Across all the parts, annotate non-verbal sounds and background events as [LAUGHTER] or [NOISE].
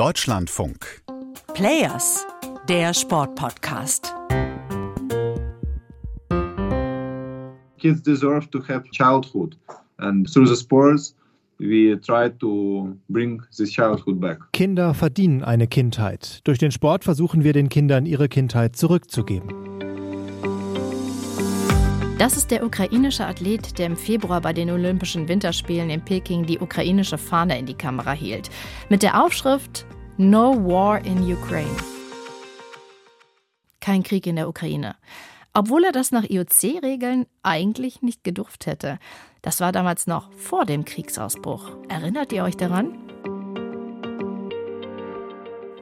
Deutschlandfunk. Players, der Sportpodcast. Kids deserve to have childhood, and through the sports, we try to bring this childhood back. Kinder verdienen eine Kindheit. Durch den Sport versuchen wir den Kindern ihre Kindheit zurückzugeben. Das ist der ukrainische Athlet, der im Februar bei den Olympischen Winterspielen in Peking die ukrainische Fahne in die Kamera hielt. Mit der Aufschrift No War in Ukraine. Kein Krieg in der Ukraine. Obwohl er das nach IOC-Regeln eigentlich nicht gedurft hätte. Das war damals noch vor dem Kriegsausbruch. Erinnert ihr euch daran?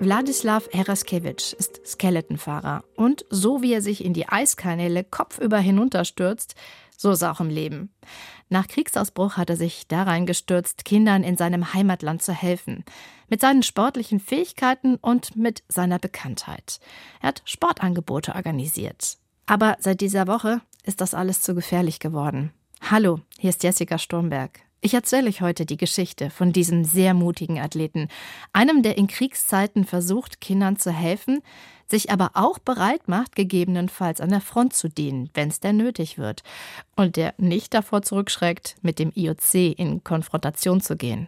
Wladislav Heraskevich ist Skeletonfahrer und so wie er sich in die Eiskanäle kopfüber hinunterstürzt, so ist er auch im Leben. Nach Kriegsausbruch hat er sich da reingestürzt, Kindern in seinem Heimatland zu helfen. Mit seinen sportlichen Fähigkeiten und mit seiner Bekanntheit. Er hat Sportangebote organisiert. Aber seit dieser Woche ist das alles zu gefährlich geworden. Hallo, hier ist Jessica Sturmberg. Ich erzähle euch heute die Geschichte von diesem sehr mutigen Athleten, einem, der in Kriegszeiten versucht, Kindern zu helfen, sich aber auch bereit macht, gegebenenfalls an der Front zu dienen, wenn es denn nötig wird, und der nicht davor zurückschreckt, mit dem IOC in Konfrontation zu gehen.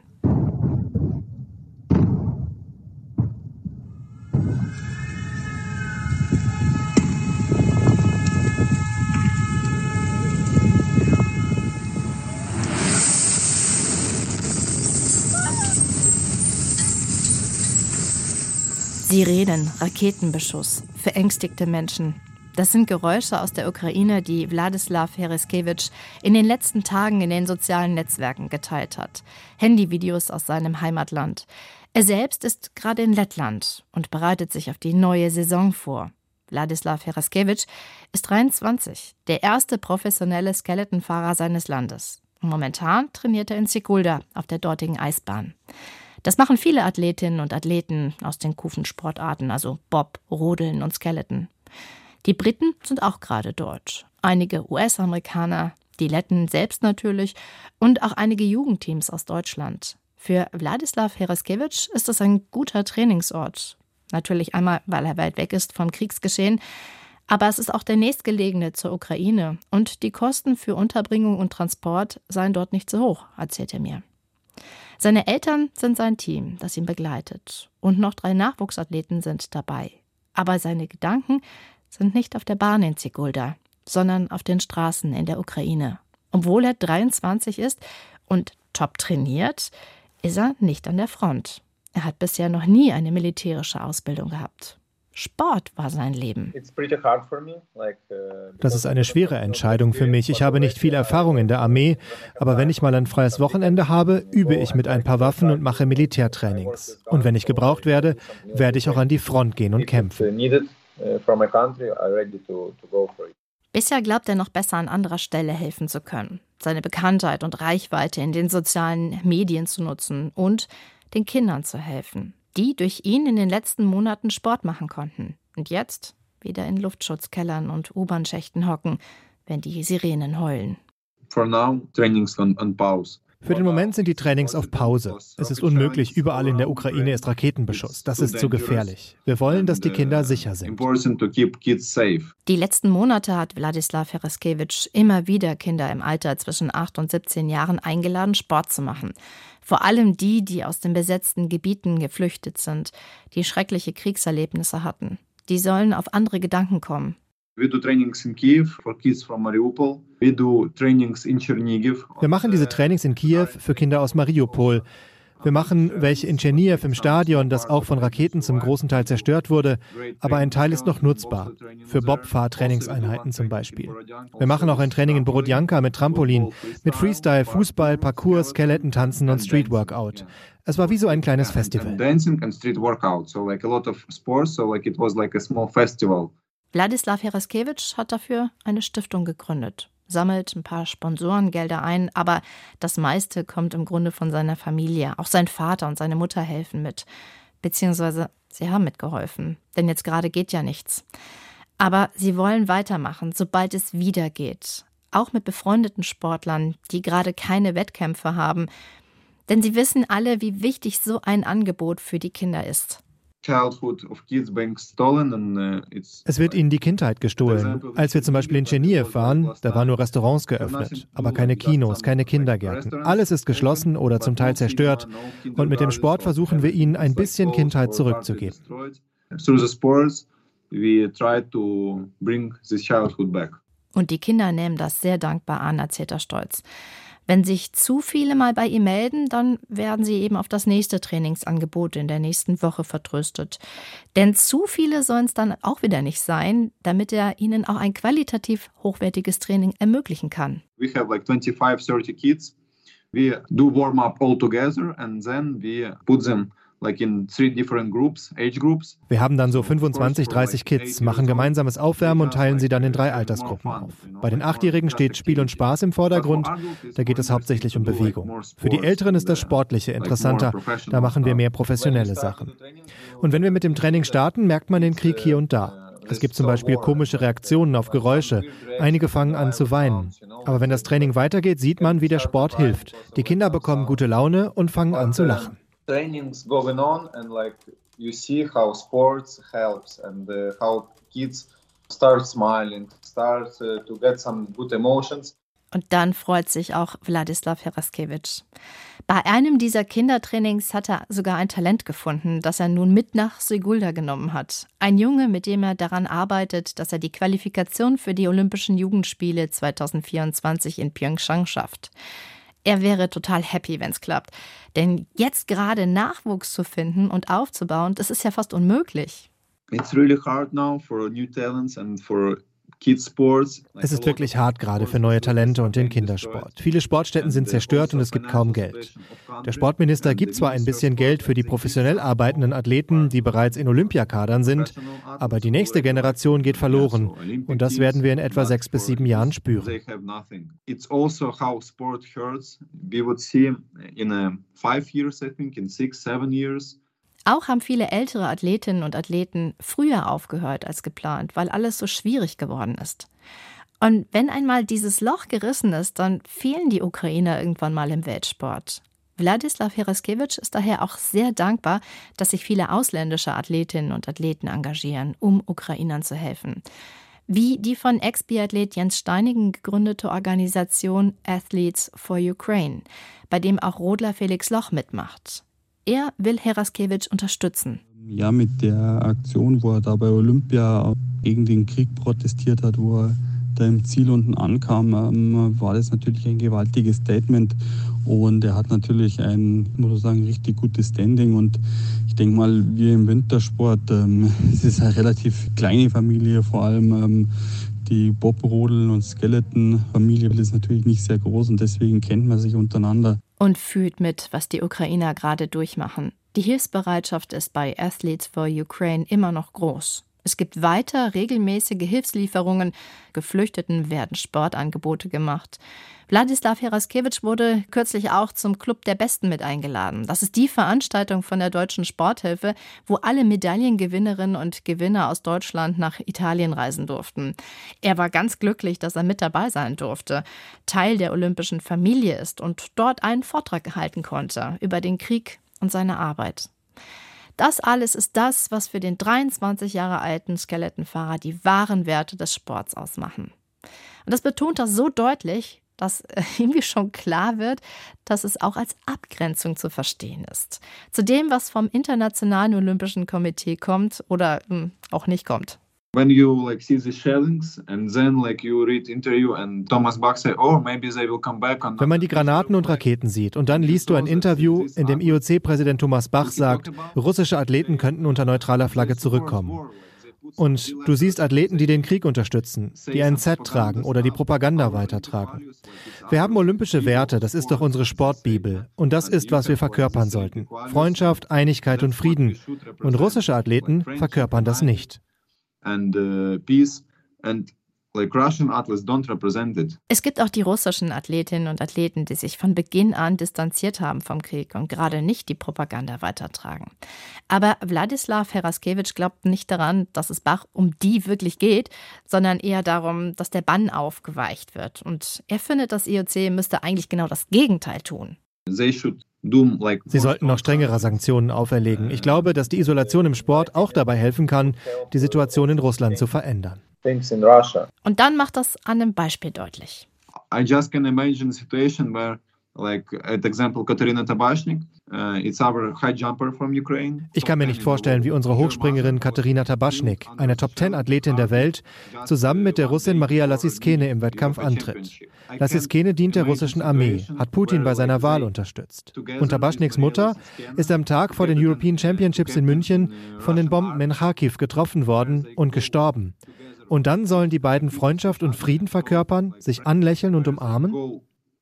Sirenen, Raketenbeschuss, verängstigte Menschen. Das sind Geräusche aus der Ukraine, die Wladislav Hereskevich in den letzten Tagen in den sozialen Netzwerken geteilt hat. Handyvideos aus seinem Heimatland. Er selbst ist gerade in Lettland und bereitet sich auf die neue Saison vor. Wladislav Hereskevich ist 23, der erste professionelle Skeletonfahrer seines Landes. Momentan trainiert er in Sigulda auf der dortigen Eisbahn. Das machen viele Athletinnen und Athleten aus den Kufensportarten, also Bob, Rodeln und Skeleton. Die Briten sind auch gerade dort. Einige US-Amerikaner, die Letten selbst natürlich und auch einige Jugendteams aus Deutschland. Für Wladislav Heraskevich ist das ein guter Trainingsort. Natürlich einmal, weil er weit weg ist vom Kriegsgeschehen, aber es ist auch der nächstgelegene zur Ukraine und die Kosten für Unterbringung und Transport seien dort nicht so hoch, erzählt er mir. Seine Eltern sind sein Team, das ihn begleitet. Und noch drei Nachwuchsathleten sind dabei. Aber seine Gedanken sind nicht auf der Bahn in Sigulda, sondern auf den Straßen in der Ukraine. Obwohl er 23 ist und top trainiert, ist er nicht an der Front. Er hat bisher noch nie eine militärische Ausbildung gehabt. Sport war sein Leben. Uh, das ist eine schwere Entscheidung für mich. Ich habe nicht viel Erfahrung in der Armee, aber wenn ich mal ein freies Wochenende habe, übe ich mit ein paar Waffen und mache Militärtrainings. Und wenn ich gebraucht werde, werde ich auch an die Front gehen und kämpfen. Uh, Bisher glaubt er noch besser an anderer Stelle helfen zu können, seine Bekanntheit und Reichweite in den sozialen Medien zu nutzen und den Kindern zu helfen die durch ihn in den letzten Monaten Sport machen konnten und jetzt wieder in Luftschutzkellern und U-Bahn-Schächten hocken, wenn die Sirenen heulen. For now, trainings on, on pause. Für den Moment sind die Trainings auf Pause. Es ist unmöglich, überall in der Ukraine ist Raketenbeschuss. Das ist zu gefährlich. Wir wollen, dass die Kinder sicher sind. Die letzten Monate hat Wladislav Heraskevich immer wieder Kinder im Alter zwischen 8 und 17 Jahren eingeladen, Sport zu machen. Vor allem die, die aus den besetzten Gebieten geflüchtet sind, die schreckliche Kriegserlebnisse hatten. Die sollen auf andere Gedanken kommen. Wir do trainings in Kiew for kids from Mariupol. Wir do trainings in Chernigiv. Wir machen diese Trainings in Kiew für Kinder aus Mariupol. Wir machen welche in Tscherniew im Stadion, das auch von Raketen zum großen Teil zerstört wurde, aber ein Teil ist noch nutzbar. Für Bobfahr-Trainingseinheiten zum Beispiel. Wir machen auch ein Training in Borodjanka mit Trampolin, mit Freestyle, Fußball, Parkour, Skeleton-Tanzen und Street-Workout. Es war wie so ein kleines Festival. Dancing and street workout, so like a lot of sports, so like it was like a small festival. Wladislav Heraskevich hat dafür eine Stiftung gegründet, sammelt ein paar Sponsorengelder ein, aber das meiste kommt im Grunde von seiner Familie. Auch sein Vater und seine Mutter helfen mit, beziehungsweise sie haben mitgeholfen, denn jetzt gerade geht ja nichts. Aber sie wollen weitermachen, sobald es wieder geht. Auch mit befreundeten Sportlern, die gerade keine Wettkämpfe haben. Denn sie wissen alle, wie wichtig so ein Angebot für die Kinder ist. Uh, es wird ihnen die Kindheit gestohlen. Als wir zum Beispiel in Cheniev waren, da waren nur Restaurants geöffnet, aber keine Kinos, keine Kindergärten. Alles ist geschlossen oder zum Teil zerstört. Und mit dem Sport versuchen wir ihnen ein bisschen Kindheit zurückzugeben. Und die Kinder nehmen das sehr dankbar an, erzählt er stolz. Wenn sich zu viele mal bei ihm melden, dann werden sie eben auf das nächste Trainingsangebot in der nächsten Woche vertröstet. Denn zu viele sollen es dann auch wieder nicht sein, damit er ihnen auch ein qualitativ hochwertiges Training ermöglichen kann. We have like 25, 30 kids. We do warm up all together and then we put them wir haben dann so 25, 30 Kids, machen gemeinsames Aufwärmen und teilen sie dann in drei Altersgruppen auf. Bei den Achtjährigen steht Spiel und Spaß im Vordergrund, da geht es hauptsächlich um Bewegung. Für die Älteren ist das Sportliche interessanter, da machen wir mehr professionelle Sachen. Und wenn wir mit dem Training starten, merkt man den Krieg hier und da. Es gibt zum Beispiel komische Reaktionen auf Geräusche. Einige fangen an zu weinen. Aber wenn das Training weitergeht, sieht man, wie der Sport hilft. Die Kinder bekommen gute Laune und fangen an zu lachen trainings going on and like you see how sports helps and uh, how kids start smiling, start uh, to get some good emotions. Und dann freut sich auch Wladislav Heraskevich. Bei einem dieser Kindertrainings hat er sogar ein Talent gefunden, das er nun mit nach Sigulda genommen hat. Ein Junge, mit dem er daran arbeitet, dass er die Qualifikation für die Olympischen Jugendspiele 2024 in Pyeongchang schafft. Er wäre total happy, wenn es klappt. Denn jetzt gerade Nachwuchs zu finden und aufzubauen, das ist ja fast unmöglich. It's really hard now for new talents and for es ist wirklich hart gerade für neue Talente und den Kindersport. Viele Sportstätten sind zerstört und es gibt kaum Geld. Der Sportminister gibt zwar ein bisschen Geld für die professionell arbeitenden Athleten, die bereits in Olympiakadern sind, aber die nächste Generation geht verloren und das werden wir in etwa sechs bis sieben Jahren spüren. It's also how sport hurts. We would see in five years, I think, in six, seven years. Auch haben viele ältere Athletinnen und Athleten früher aufgehört als geplant, weil alles so schwierig geworden ist. Und wenn einmal dieses Loch gerissen ist, dann fehlen die Ukrainer irgendwann mal im Weltsport. Wladislav Heraskevich ist daher auch sehr dankbar, dass sich viele ausländische Athletinnen und Athleten engagieren, um Ukrainern zu helfen. Wie die von Ex-Biathlet Jens Steinigen gegründete Organisation Athletes for Ukraine, bei dem auch Rodler Felix Loch mitmacht. Er will Heraskevich unterstützen. Ja, mit der Aktion, wo er da bei Olympia gegen den Krieg protestiert hat, wo er da im Ziel unten ankam, ähm, war das natürlich ein gewaltiges Statement. Und er hat natürlich ein, muss ich sagen, richtig gutes Standing. Und ich denke mal, wir im Wintersport, ähm, [LAUGHS] es ist eine relativ kleine Familie, vor allem ähm, die Bob-Rodel- und Skeleton-Familie ist natürlich nicht sehr groß und deswegen kennt man sich untereinander und fühlt mit, was die Ukrainer gerade durchmachen. Die Hilfsbereitschaft ist bei Athletes for Ukraine immer noch groß. Es gibt weiter regelmäßige Hilfslieferungen. Geflüchteten werden Sportangebote gemacht. Wladislav Heraskevich wurde kürzlich auch zum Club der Besten mit eingeladen. Das ist die Veranstaltung von der Deutschen Sporthilfe, wo alle Medaillengewinnerinnen und Gewinner aus Deutschland nach Italien reisen durften. Er war ganz glücklich, dass er mit dabei sein durfte, Teil der olympischen Familie ist und dort einen Vortrag halten konnte über den Krieg und seine Arbeit. Das alles ist das, was für den 23 Jahre alten Skelettenfahrer die wahren Werte des Sports ausmachen. Und das betont er so deutlich, dass [LAUGHS] irgendwie schon klar wird, dass es auch als Abgrenzung zu verstehen ist. Zu dem, was vom Internationalen Olympischen Komitee kommt oder hm, auch nicht kommt. When you like see the shellings and then like you read interview and Thomas Bach say, oh maybe they will come back. Wenn man die Granaten und Raketen sieht und dann liest du ein Interview, in dem IOC-Präsident Thomas Bach sagt, russische Athleten könnten unter neutraler Flagge zurückkommen. Und du siehst Athleten, die den Krieg unterstützen, die ein Z tragen oder die Propaganda weitertragen. Wir haben olympische Werte, das ist doch unsere Sportbibel. Und das ist, was wir verkörpern sollten. Freundschaft, Einigkeit und Frieden. Und russische Athleten verkörpern das nicht. And, uh, peace and Like Russian athletes don't represent it. Es gibt auch die russischen Athletinnen und Athleten, die sich von Beginn an distanziert haben vom Krieg und gerade nicht die Propaganda weitertragen. Aber Wladislav Heraskevich glaubt nicht daran, dass es Bach um die wirklich geht, sondern eher darum, dass der Bann aufgeweicht wird. Und er findet, das IOC müsste eigentlich genau das Gegenteil tun. They should Sie sollten noch strengere Sanktionen auferlegen. Ich glaube, dass die Isolation im Sport auch dabei helfen kann, die Situation in Russland zu verändern. Und dann macht das an einem Beispiel deutlich. I just can imagine a situation where uh, Ukraine. Ich kann mir nicht vorstellen, wie unsere Hochspringerin Katerina Tabaschnik, eine Top 10 Athletin der Welt, zusammen mit der Russin Maria Lassiskene im Wettkampf antritt. Lassiskene dient der russischen Armee, hat Putin bei seiner Wahl unterstützt. Und Tabaschniks Mutter ist am Tag vor den European Championships in München von den Bomben in Kharkiv getroffen worden und gestorben. Und dann sollen die beiden Freundschaft und Frieden verkörpern, sich anlächeln und umarmen?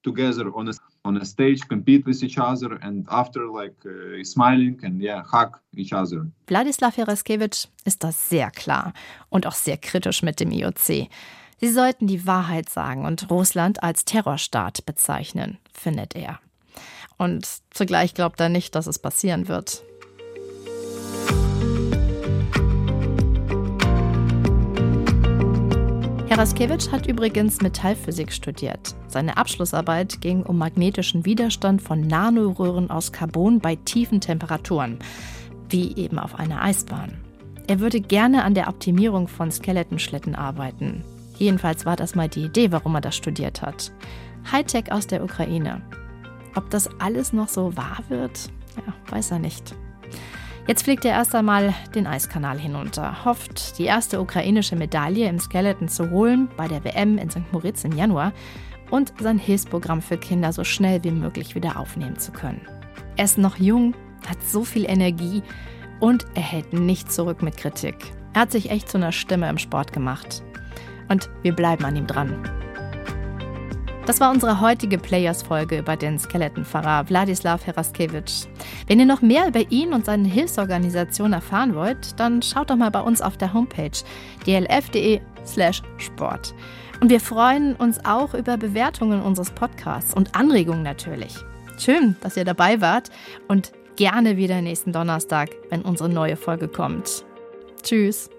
Together on a, on a stage, compete with each other, and after like uh, smiling and yeah, hug each other. Wladislav Jaraskevich ist das sehr klar und auch sehr kritisch mit dem IOC. Sie sollten die Wahrheit sagen und Russland als Terrorstaat bezeichnen, findet er. Und zugleich glaubt er nicht, dass es passieren wird. Heraskevich hat übrigens Metallphysik studiert. Seine Abschlussarbeit ging um magnetischen Widerstand von Nanoröhren aus Carbon bei tiefen Temperaturen, wie eben auf einer Eisbahn. Er würde gerne an der Optimierung von Skeletonschlitten arbeiten. Jedenfalls war das mal die Idee, warum er das studiert hat. Hightech aus der Ukraine. Ob das alles noch so wahr wird? Ja, weiß er nicht. Jetzt fliegt er erst einmal den Eiskanal hinunter, hofft, die erste ukrainische Medaille im Skeleton zu holen bei der WM in St. Moritz im Januar und sein Hilfsprogramm für Kinder so schnell wie möglich wieder aufnehmen zu können. Er ist noch jung, hat so viel Energie und er hält nicht zurück mit Kritik. Er hat sich echt zu einer Stimme im Sport gemacht. Und wir bleiben an ihm dran. Das war unsere heutige Players-Folge über den Skeletonpfarrer Wladislav Heraskevich. Wenn ihr noch mehr über ihn und seine Hilfsorganisation erfahren wollt, dann schaut doch mal bei uns auf der Homepage dlf.de/slash sport. Und wir freuen uns auch über Bewertungen unseres Podcasts und Anregungen natürlich. Schön, dass ihr dabei wart und gerne wieder nächsten Donnerstag, wenn unsere neue Folge kommt. Tschüss.